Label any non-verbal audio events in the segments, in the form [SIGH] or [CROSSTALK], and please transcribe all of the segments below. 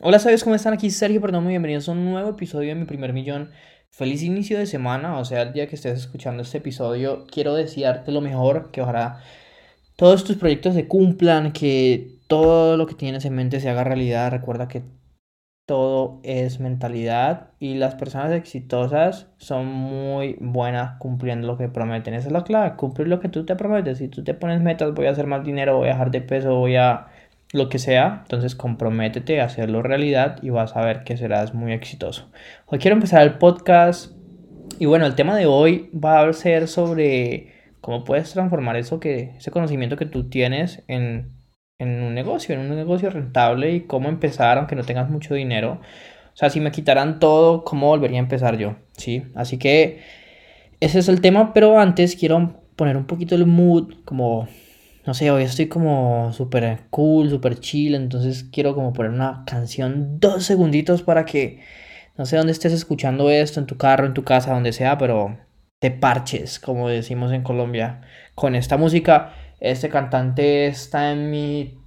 Hola, ¿sabes cómo están? Aquí Sergio Perdón, muy bienvenidos a un nuevo episodio de Mi Primer Millón. Feliz inicio de semana, o sea, el día que estés escuchando este episodio, quiero desearte lo mejor, que ojalá todos tus proyectos se cumplan, que todo lo que tienes en mente se haga realidad. Recuerda que todo es mentalidad y las personas exitosas son muy buenas cumpliendo lo que prometen. Esa es la clave, cumplir lo que tú te prometes. Si tú te pones metas, voy a hacer más dinero, voy a dejar de peso, voy a lo que sea, entonces comprométete a hacerlo realidad y vas a ver que serás muy exitoso. Hoy quiero empezar el podcast y bueno, el tema de hoy va a ser sobre cómo puedes transformar eso que, ese conocimiento que tú tienes en, en un negocio, en un negocio rentable y cómo empezar aunque no tengas mucho dinero. O sea, si me quitaran todo, ¿cómo volvería a empezar yo? ¿Sí? Así que ese es el tema, pero antes quiero poner un poquito el mood, como no sé, hoy estoy como súper cool, súper chill, entonces quiero como poner una canción dos segunditos para que, no sé dónde estés escuchando esto, en tu carro, en tu casa, donde sea, pero te parches, como decimos en Colombia, con esta música. Este cantante está en mi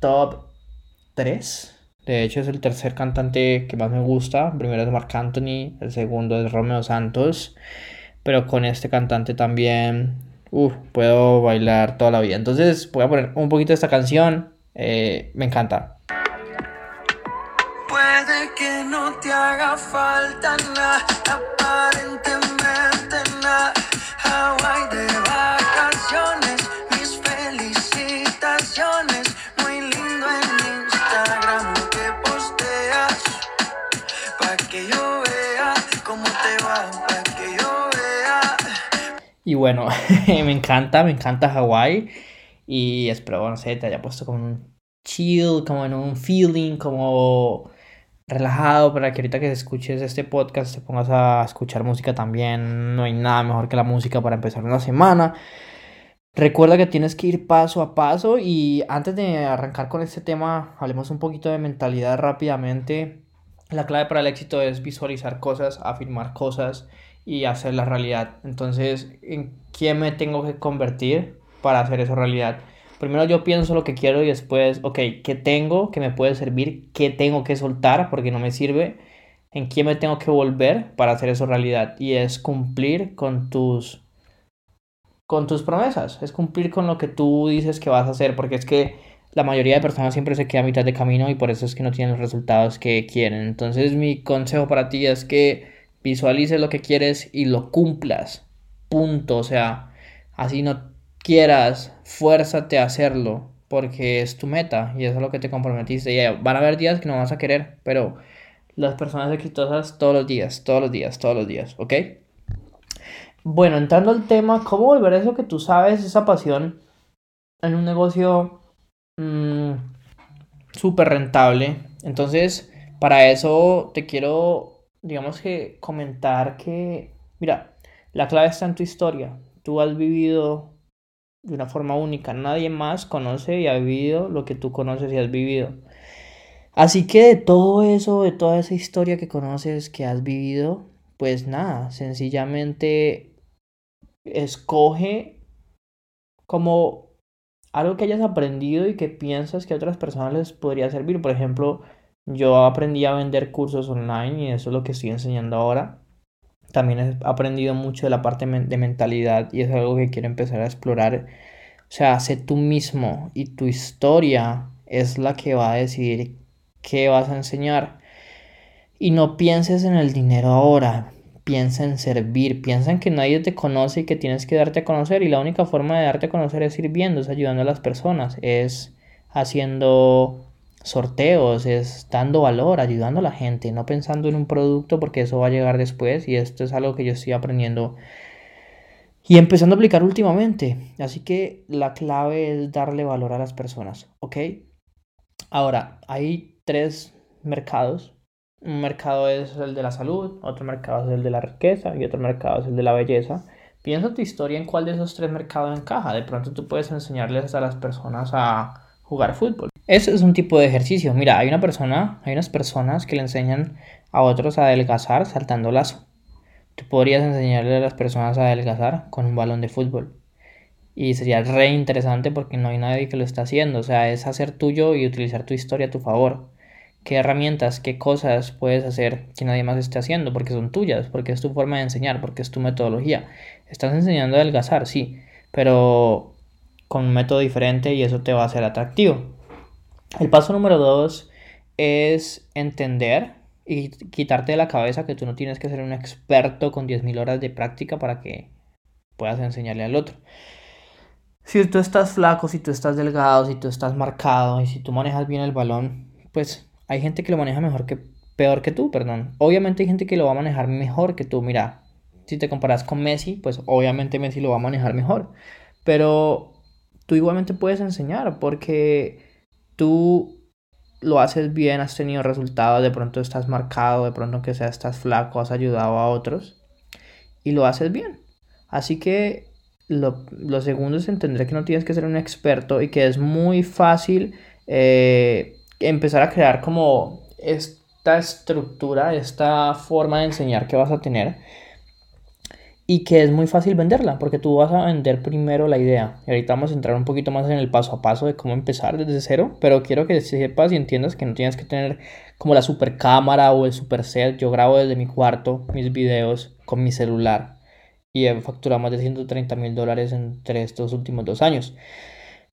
top 3. De hecho, es el tercer cantante que más me gusta. El primero es Marc Anthony, el segundo es Romeo Santos. Pero con este cantante también Uf, puedo bailar toda la vida. Entonces voy a poner un poquito de esta canción. Eh, me encanta. Puede que no te haga falta nada, aparentemente nada. Hawaii de vacaciones, Y bueno, [LAUGHS] me encanta, me encanta Hawái. Y espero, no sé, te haya puesto como un chill, como en un feeling, como relajado para que ahorita que escuches este podcast te pongas a escuchar música también. No hay nada mejor que la música para empezar una semana. Recuerda que tienes que ir paso a paso y antes de arrancar con este tema, hablemos un poquito de mentalidad rápidamente. La clave para el éxito es visualizar cosas, afirmar cosas y hacer la realidad. Entonces, ¿en quién me tengo que convertir para hacer eso realidad? Primero yo pienso lo que quiero y después, ok, ¿qué tengo que me puede servir? ¿Qué tengo que soltar porque no me sirve? ¿En quién me tengo que volver para hacer eso realidad? Y es cumplir con tus con tus promesas, es cumplir con lo que tú dices que vas a hacer, porque es que la mayoría de personas siempre se queda a mitad de camino y por eso es que no tienen los resultados que quieren. Entonces mi consejo para ti es que visualices lo que quieres y lo cumplas. Punto. O sea, así no quieras, fuérzate a hacerlo porque es tu meta y eso es lo que te comprometiste. Y van a haber días que no vas a querer, pero las personas exitosas todos los días, todos los días, todos los días, ¿ok? Bueno, entrando al tema, ¿cómo volver eso que tú sabes, esa pasión, en un negocio mm, súper rentable? Entonces, para eso te quiero digamos que comentar que, mira, la clave está en tu historia. Tú has vivido de una forma única. Nadie más conoce y ha vivido lo que tú conoces y has vivido. Así que de todo eso, de toda esa historia que conoces, que has vivido, pues nada, sencillamente escoge como algo que hayas aprendido y que piensas que a otras personas les podría servir. Por ejemplo, yo aprendí a vender cursos online y eso es lo que estoy enseñando ahora. También he aprendido mucho de la parte de mentalidad y es algo que quiero empezar a explorar. O sea, sé tú mismo y tu historia es la que va a decidir qué vas a enseñar. Y no pienses en el dinero ahora, piensa en servir, piensa en que nadie te conoce y que tienes que darte a conocer. Y la única forma de darte a conocer es sirviendo, es ayudando a las personas, es haciendo sorteos, es dando valor, ayudando a la gente, no pensando en un producto porque eso va a llegar después y esto es algo que yo estoy aprendiendo y empezando a aplicar últimamente. Así que la clave es darle valor a las personas, ¿ok? Ahora, hay tres mercados. Un mercado es el de la salud, otro mercado es el de la riqueza y otro mercado es el de la belleza. Piensa tu historia en cuál de esos tres mercados encaja. De pronto tú puedes enseñarles a las personas a jugar fútbol. Eso es un tipo de ejercicio. Mira, hay una persona, hay unas personas que le enseñan a otros a adelgazar saltando lazo. Tú podrías enseñarle a las personas a adelgazar con un balón de fútbol. Y sería re interesante porque no hay nadie que lo está haciendo. O sea, es hacer tuyo y utilizar tu historia a tu favor. qué herramientas, qué cosas puedes hacer que nadie más esté haciendo, porque son tuyas, porque es tu forma de enseñar, porque es tu metodología. Estás enseñando a adelgazar, sí, pero con un método diferente y eso te va a hacer atractivo. El paso número dos es entender y quitarte de la cabeza que tú no tienes que ser un experto con 10.000 horas de práctica para que puedas enseñarle al otro. Si tú estás flaco, si tú estás delgado, si tú estás marcado y si tú manejas bien el balón, pues hay gente que lo maneja mejor que peor que tú, perdón. Obviamente hay gente que lo va a manejar mejor que tú. Mira, si te comparas con Messi, pues obviamente Messi lo va a manejar mejor. Pero tú igualmente puedes enseñar porque tú lo haces bien, has tenido resultados, de pronto estás marcado, de pronto que sea estás flaco, has ayudado a otros y lo haces bien. Así que lo, segundo es entender que no tienes que ser un experto y que es muy fácil eh, empezar a crear como esta estructura, esta forma de enseñar que vas a tener y que es muy fácil venderla, porque tú vas a vender primero la idea. Y ahorita vamos a entrar un poquito más en el paso a paso de cómo empezar desde cero, pero quiero que sepas y entiendas que no tienes que tener como la super cámara o el super set. Yo grabo desde mi cuarto mis videos con mi celular y he facturado más de 130 mil dólares entre estos últimos dos años.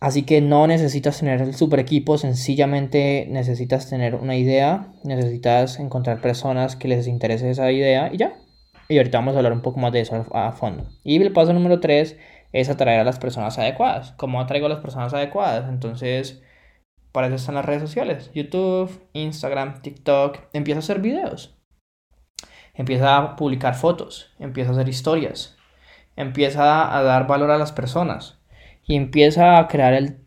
Así que no necesitas tener el super equipo, sencillamente necesitas tener una idea, necesitas encontrar personas que les interese esa idea y ya, y ahorita vamos a hablar un poco más de eso a fondo. Y el paso número 3 es atraer a las personas adecuadas. ¿Cómo atraigo a las personas adecuadas? Entonces, para eso están las redes sociales. YouTube, Instagram, TikTok. Empieza a hacer videos. Empieza a publicar fotos. Empieza a hacer historias. Empieza a dar valor a las personas. Y empieza a crear el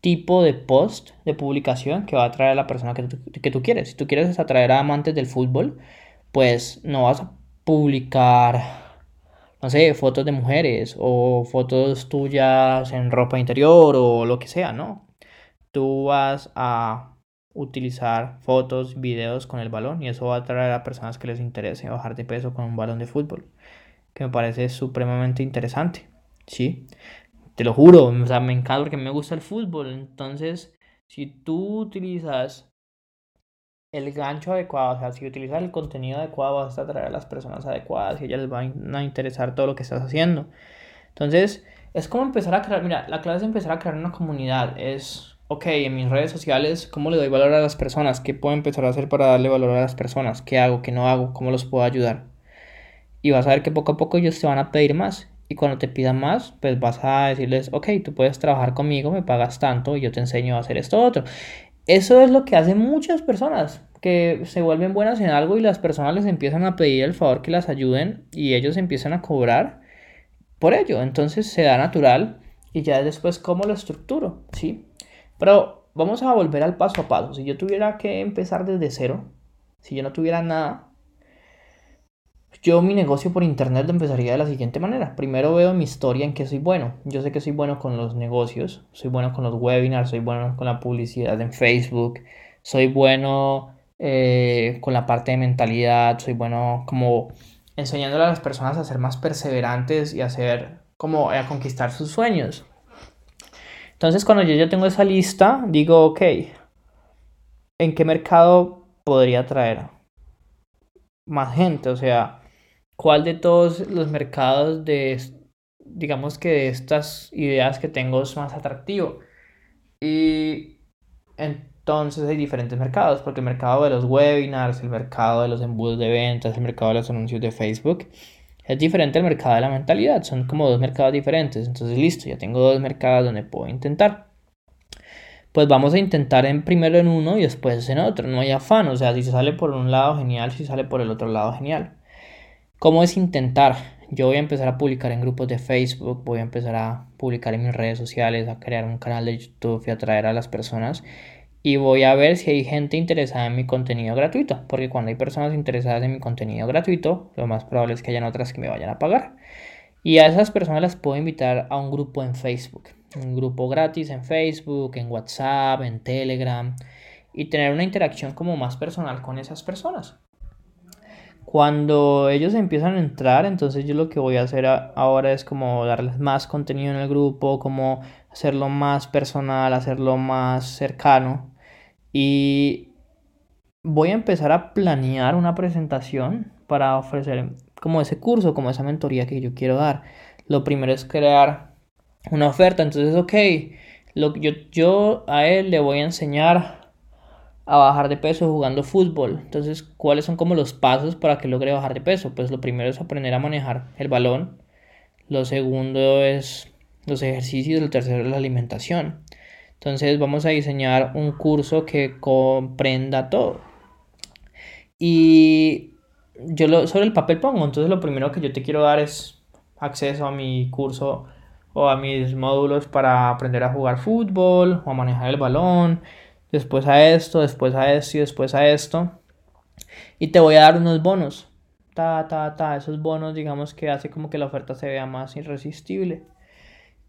tipo de post de publicación que va a atraer a la persona que tú, que tú quieres. Si tú quieres atraer a amantes del fútbol, pues no vas a publicar, no sé, fotos de mujeres o fotos tuyas en ropa interior o lo que sea, ¿no? Tú vas a utilizar fotos, videos con el balón y eso va a atraer a personas que les interese bajar de peso con un balón de fútbol, que me parece supremamente interesante, ¿sí? Te lo juro, o sea, me encanta porque me gusta el fútbol, entonces si tú utilizas el gancho adecuado, o sea, si utilizas el contenido adecuado vas a atraer a las personas adecuadas y ellas les va a interesar todo lo que estás haciendo. Entonces, es como empezar a crear, mira, la clave es empezar a crear una comunidad, es, ok, en mis redes sociales, ¿cómo le doy valor a las personas? ¿Qué puedo empezar a hacer para darle valor a las personas? ¿Qué hago? ¿Qué no hago? ¿Cómo los puedo ayudar? Y vas a ver que poco a poco ellos te van a pedir más. Y cuando te pidan más, pues vas a decirles, ok, tú puedes trabajar conmigo, me pagas tanto y yo te enseño a hacer esto otro. Eso es lo que hacen muchas personas que se vuelven buenas en algo y las personas les empiezan a pedir el favor que las ayuden y ellos empiezan a cobrar por ello. Entonces se da natural y ya después cómo lo estructuro, ¿sí? Pero vamos a volver al paso a paso. Si yo tuviera que empezar desde cero, si yo no tuviera nada, yo mi negocio por internet lo empezaría de la siguiente manera. Primero veo mi historia en qué soy bueno. Yo sé que soy bueno con los negocios, soy bueno con los webinars, soy bueno con la publicidad en Facebook, soy bueno eh, con la parte de mentalidad, soy bueno como enseñándole a las personas a ser más perseverantes y a hacer como a conquistar sus sueños. Entonces cuando yo ya tengo esa lista, digo, ok, ¿en qué mercado podría traer más gente? O sea, ¿cuál de todos los mercados de, digamos que de estas ideas que tengo es más atractivo? Y entonces hay diferentes mercados, porque el mercado de los webinars, el mercado de los embudos de ventas, el mercado de los anuncios de Facebook, es diferente al mercado de la mentalidad. Son como dos mercados diferentes. Entonces, listo, ya tengo dos mercados donde puedo intentar. Pues vamos a intentar en primero en uno y después en otro. No hay afán. O sea, si se sale por un lado, genial. Si sale por el otro lado, genial. ¿Cómo es intentar? Yo voy a empezar a publicar en grupos de Facebook, voy a empezar a publicar en mis redes sociales, a crear un canal de YouTube y atraer a las personas y voy a ver si hay gente interesada en mi contenido gratuito, porque cuando hay personas interesadas en mi contenido gratuito, lo más probable es que hayan otras que me vayan a pagar. Y a esas personas las puedo invitar a un grupo en Facebook, un grupo gratis en Facebook, en WhatsApp, en Telegram, y tener una interacción como más personal con esas personas. Cuando ellos empiezan a entrar, entonces yo lo que voy a hacer ahora es como darles más contenido en el grupo, como hacerlo más personal, hacerlo más cercano y voy a empezar a planear una presentación para ofrecer como ese curso, como esa mentoría que yo quiero dar. Lo primero es crear una oferta, entonces, ok, lo, yo, yo a él le voy a enseñar a bajar de peso jugando fútbol. Entonces, ¿cuáles son como los pasos para que logre bajar de peso? Pues lo primero es aprender a manejar el balón. Lo segundo es los ejercicios. Lo tercero es la alimentación. Entonces, vamos a diseñar un curso que comprenda todo. Y yo lo, sobre el papel pongo. Entonces, lo primero que yo te quiero dar es acceso a mi curso o a mis módulos para aprender a jugar fútbol o a manejar el balón después a esto, después a esto y después a esto. Y te voy a dar unos bonos. Ta, ta, ta. Esos bonos, digamos que hace como que la oferta se vea más irresistible.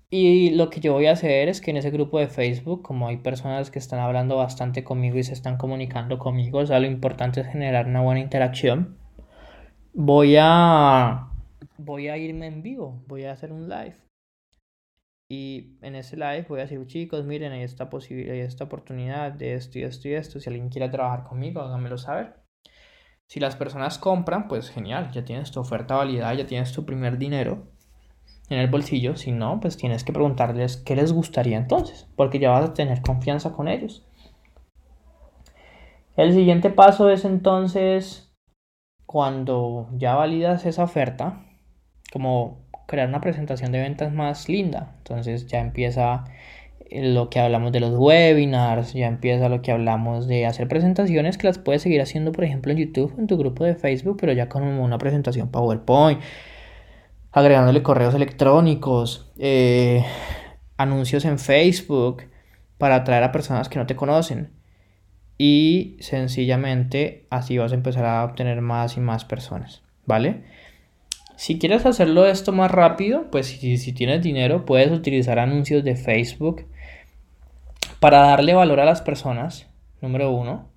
Y lo que yo voy a hacer es que en ese grupo de Facebook, como hay personas que están hablando bastante conmigo y se están comunicando conmigo, o sea, lo importante es generar una buena interacción. Voy a voy a irme en vivo, voy a hacer un live. Y en ese live voy a decir, chicos, miren, hay esta hay esta oportunidad de esto y esto y esto. Si alguien quiere trabajar conmigo, háganmelo saber. Si las personas compran, pues genial, ya tienes tu oferta validada, ya tienes tu primer dinero en el bolsillo. Si no, pues tienes que preguntarles qué les gustaría entonces, porque ya vas a tener confianza con ellos. El siguiente paso es entonces, cuando ya validas esa oferta, como crear una presentación de ventas más linda. Entonces ya empieza lo que hablamos de los webinars, ya empieza lo que hablamos de hacer presentaciones que las puedes seguir haciendo, por ejemplo, en YouTube, en tu grupo de Facebook, pero ya con una presentación PowerPoint, agregándole correos electrónicos, eh, anuncios en Facebook para atraer a personas que no te conocen. Y sencillamente así vas a empezar a obtener más y más personas, ¿vale? Si quieres hacerlo esto más rápido, pues si, tienes dinero, puedes utilizar anuncios de Facebook para darle valor a las personas, número uno.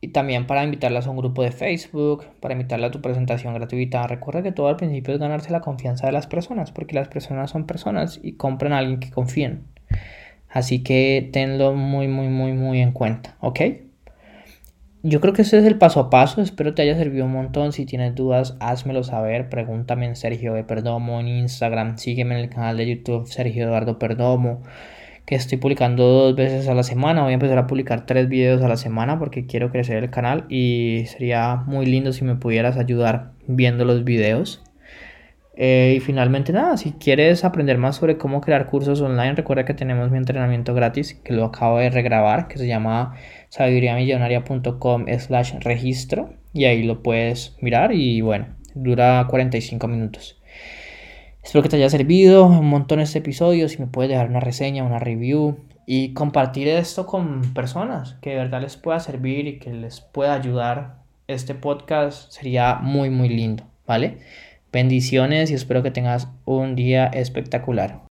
Y también para invitarlas a un grupo de Facebook, para invitarla a tu presentación gratuita. Recuerda que todo al principio es ganarse la confianza de las personas, porque las personas son personas y compran a alguien que confíen. Así que tenlo muy, muy, muy, muy en cuenta, ¿ok? Yo creo que ese es el paso a paso. Espero te haya servido un montón. Si tienes dudas, házmelo saber. Pregúntame en Sergio de Perdomo en Instagram. Sígueme en el canal de YouTube Sergio Eduardo Perdomo. Que estoy publicando dos veces a la semana. Voy a empezar a publicar tres videos a la semana porque quiero crecer el canal. Y sería muy lindo si me pudieras ayudar viendo los videos. Eh, y finalmente nada, si quieres aprender más sobre cómo crear cursos online, recuerda que tenemos mi entrenamiento gratis que lo acabo de regrabar, que se llama sabiduriamillonaria.com slash registro y ahí lo puedes mirar y bueno, dura 45 minutos. Espero que te haya servido un montón este episodio, si me puedes dejar una reseña, una review y compartir esto con personas que de verdad les pueda servir y que les pueda ayudar. Este podcast sería muy muy lindo, ¿vale? Bendiciones y espero que tengas un día espectacular.